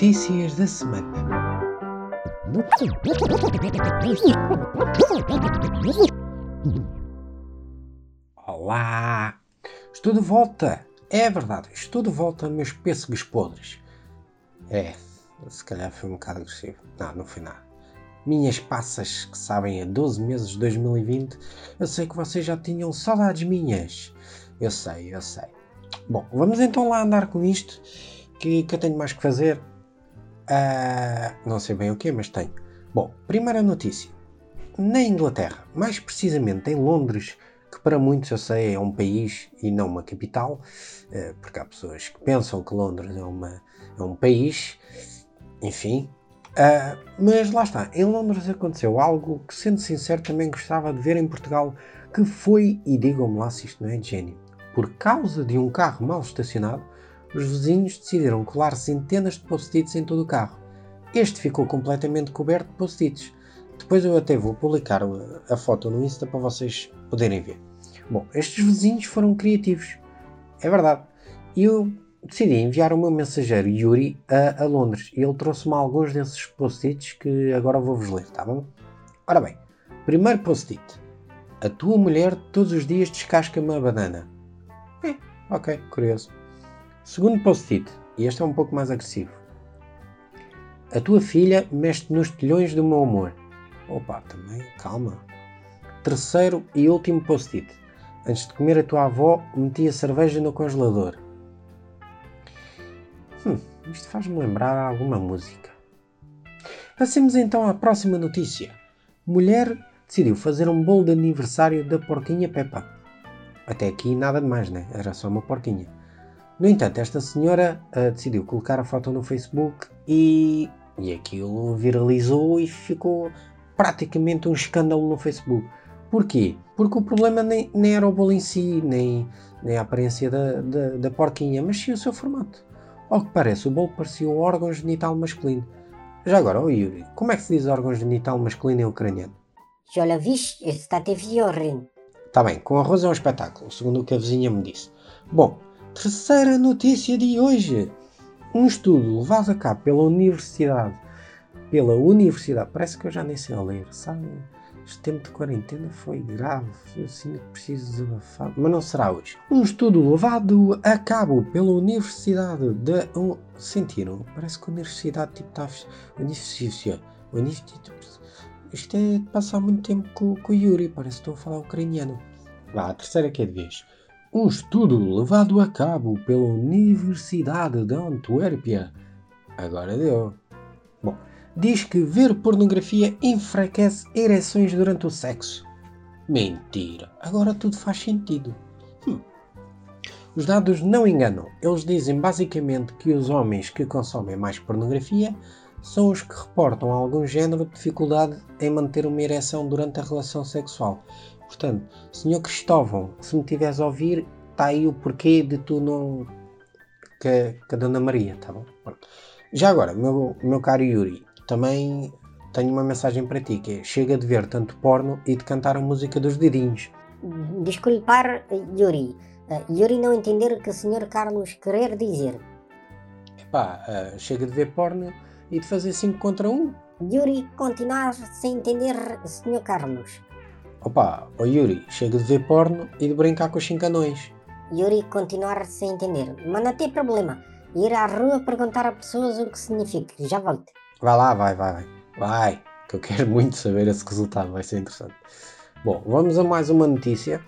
Notícias da semana. Olá! Estou de volta! É verdade, estou de volta, meus pêssegos podres. É, se calhar foi um bocado agressivo. Não, não foi nada. Minhas passas que sabem a 12 meses de 2020, eu sei que vocês já tinham saudades minhas. Eu sei, eu sei. Bom, vamos então lá andar com isto, que, que eu tenho mais que fazer. Uh, não sei bem o que, mas tenho. Bom, primeira notícia. Na Inglaterra, mais precisamente em Londres, que para muitos eu sei é um país e não uma capital, uh, porque há pessoas que pensam que Londres é, uma, é um país, enfim. Uh, mas lá está, em Londres aconteceu algo que, sendo sincero, também gostava de ver em Portugal, que foi, e digam-me lá se isto não é de gênio, por causa de um carro mal estacionado, os vizinhos decidiram colar centenas de post-its em todo o carro. Este ficou completamente coberto de post-its. Depois eu até vou publicar a foto no Insta para vocês poderem ver. Bom, estes vizinhos foram criativos. É verdade. E eu decidi enviar o meu mensageiro Yuri a, a Londres e ele trouxe-me alguns desses post-its que agora vou-vos ler, tá bom? Ora bem, primeiro post-it. A tua mulher todos os dias descasca uma banana. É, ok, curioso. Segundo post-it, e este é um pouco mais agressivo. A tua filha mexe nos telhões do meu amor. Opa, também, calma. Terceiro e último post-it. Antes de comer a tua avó, metia cerveja no congelador. Hum, isto faz-me lembrar alguma música. Passemos então à próxima notícia. Mulher decidiu fazer um bolo de aniversário da porquinha Peppa. Até aqui nada de mais, né? Era só uma porquinha. No entanto, esta senhora uh, decidiu colocar a foto no Facebook e, e aquilo viralizou e ficou praticamente um escândalo no Facebook. Porquê? Porque o problema nem, nem era o bolo em si, nem, nem a aparência da, da, da porquinha, mas sim o seu formato. Ao que parece, o bolo parecia um órgão genital masculino. Já agora, oh Yuri, como é que se diz órgão genital masculino em ucraniano? Já la viste, está. Está bem, com arroz é um espetáculo, segundo o que a vizinha me disse. Bom, terceira notícia de hoje. Um estudo levado a cabo pela Universidade. Pela Universidade. Parece que eu já nem sei ler, sabe? Este tempo de quarentena foi grave, eu sinto que preciso desabafar, mas não será hoje. Um estudo levado a cabo pela Universidade de. Um, sentiram? Parece que a Universidade tipo está. Universidade. Isto é passar muito tempo com, com o Yuri, parece que estou a falar ucraniano. Vá, a terceira que é de vez. Um estudo levado a cabo pela Universidade de Antuérpia. Agora deu. Bom, diz que ver pornografia enfraquece ereções durante o sexo. Mentira! Agora tudo faz sentido. Hum. Os dados não enganam. Eles dizem basicamente que os homens que consomem mais pornografia são os que reportam algum género de dificuldade em manter uma ereção durante a relação sexual. Portanto, Sr. Cristóvão, se me tiveres a ouvir, está aí o porquê de tu não. que, que a Dona Maria, tá bom? Já agora, meu, meu caro Yuri, também tenho uma mensagem para ti, que é chega de ver tanto porno e de cantar a música dos dedinhos. Desculpar, Yuri. Uh, Yuri não entender o que o Sr. Carlos querer dizer. Epá, uh, chega de ver porno e de fazer 5 contra 1. Um. Yuri continuar sem entender, Sr. Carlos. Opa, o Yuri, chega de ver porno e de brincar com os chincanões. Yuri continuar sem entender. Mas não tem problema. Ir à rua perguntar a pessoas o que significa. Já volto. Vai lá, vai, vai, vai. Vai, que eu quero muito saber esse resultado, vai ser interessante. Bom, vamos a mais uma notícia.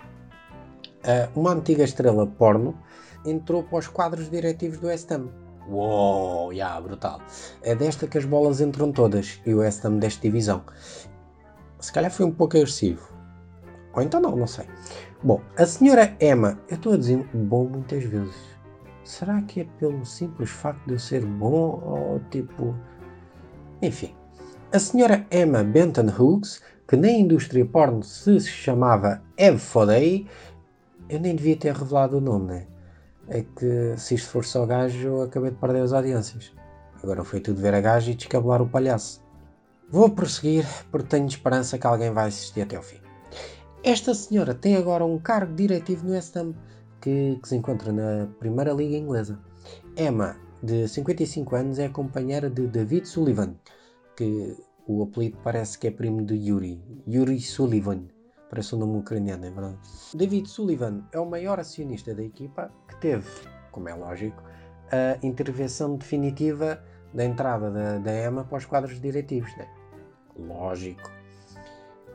Uh, uma antiga estrela porno entrou para os quadros diretivos do West Ham. Uou, yeah, brutal. É desta que as bolas entram todas e o West Ham desta divisão. Se calhar foi um pouco agressivo. Ou então não, não sei. Bom, a senhora Emma, eu estou a dizer bom muitas vezes. Será que é pelo simples facto de eu ser bom ou tipo. Enfim. A senhora Emma Benton Hughes, que na indústria porno se chamava Eve Fodey, eu nem devia ter revelado o nome, né? É que se isto for só gajo, eu acabei de perder as audiências. Agora foi tudo ver a gajo e descabelar o palhaço. Vou prosseguir porque tenho esperança que alguém vai assistir até ao fim. Esta senhora tem agora um cargo diretivo no West Ham, que, que se encontra na Primeira Liga Inglesa. Emma de 55 anos, é companheira de David Sullivan, que o apelido parece que é primo de Yuri. Yuri Sullivan. Parece um nome ucraniano, é verdade? David Sullivan é o maior acionista da equipa que teve, como é lógico, a intervenção definitiva da entrada da, da para os quadros diretivos. Né? Lógico.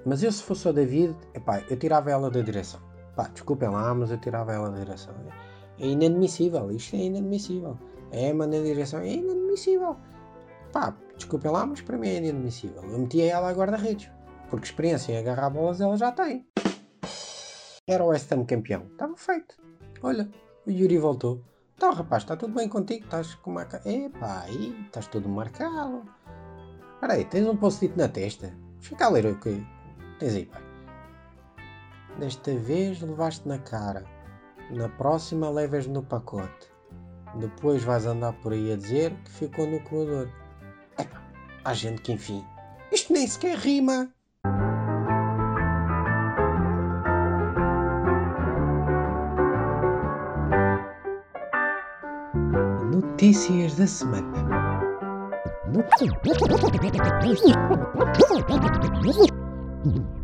Mas eu, se fosse o David, epá, eu tirava ela da direção. Pá, desculpem lá, mas eu tirava ela da direção. É inadmissível, isto é inadmissível. A EMA na direção é inadmissível. Pá, desculpem lá, mas para mim é inadmissível. Eu metia ela a guarda-redes, porque experiência em agarrar bolas ela já tem. Era o West Ham campeão. Estava feito. Olha, o Yuri voltou. Então, rapaz, está tudo bem contigo? Estás com uma. Epá, aí, estás tudo marcado. Espera aí, tens um post-it na testa? Fica a ler o que tens aí, pai. Desta vez levaste na cara. Na próxima levas no pacote. Depois vais andar por aí a dizer que ficou no corredor. Epá, há gente que enfim. Isto nem sequer rima. Notícias da semana. Notícias.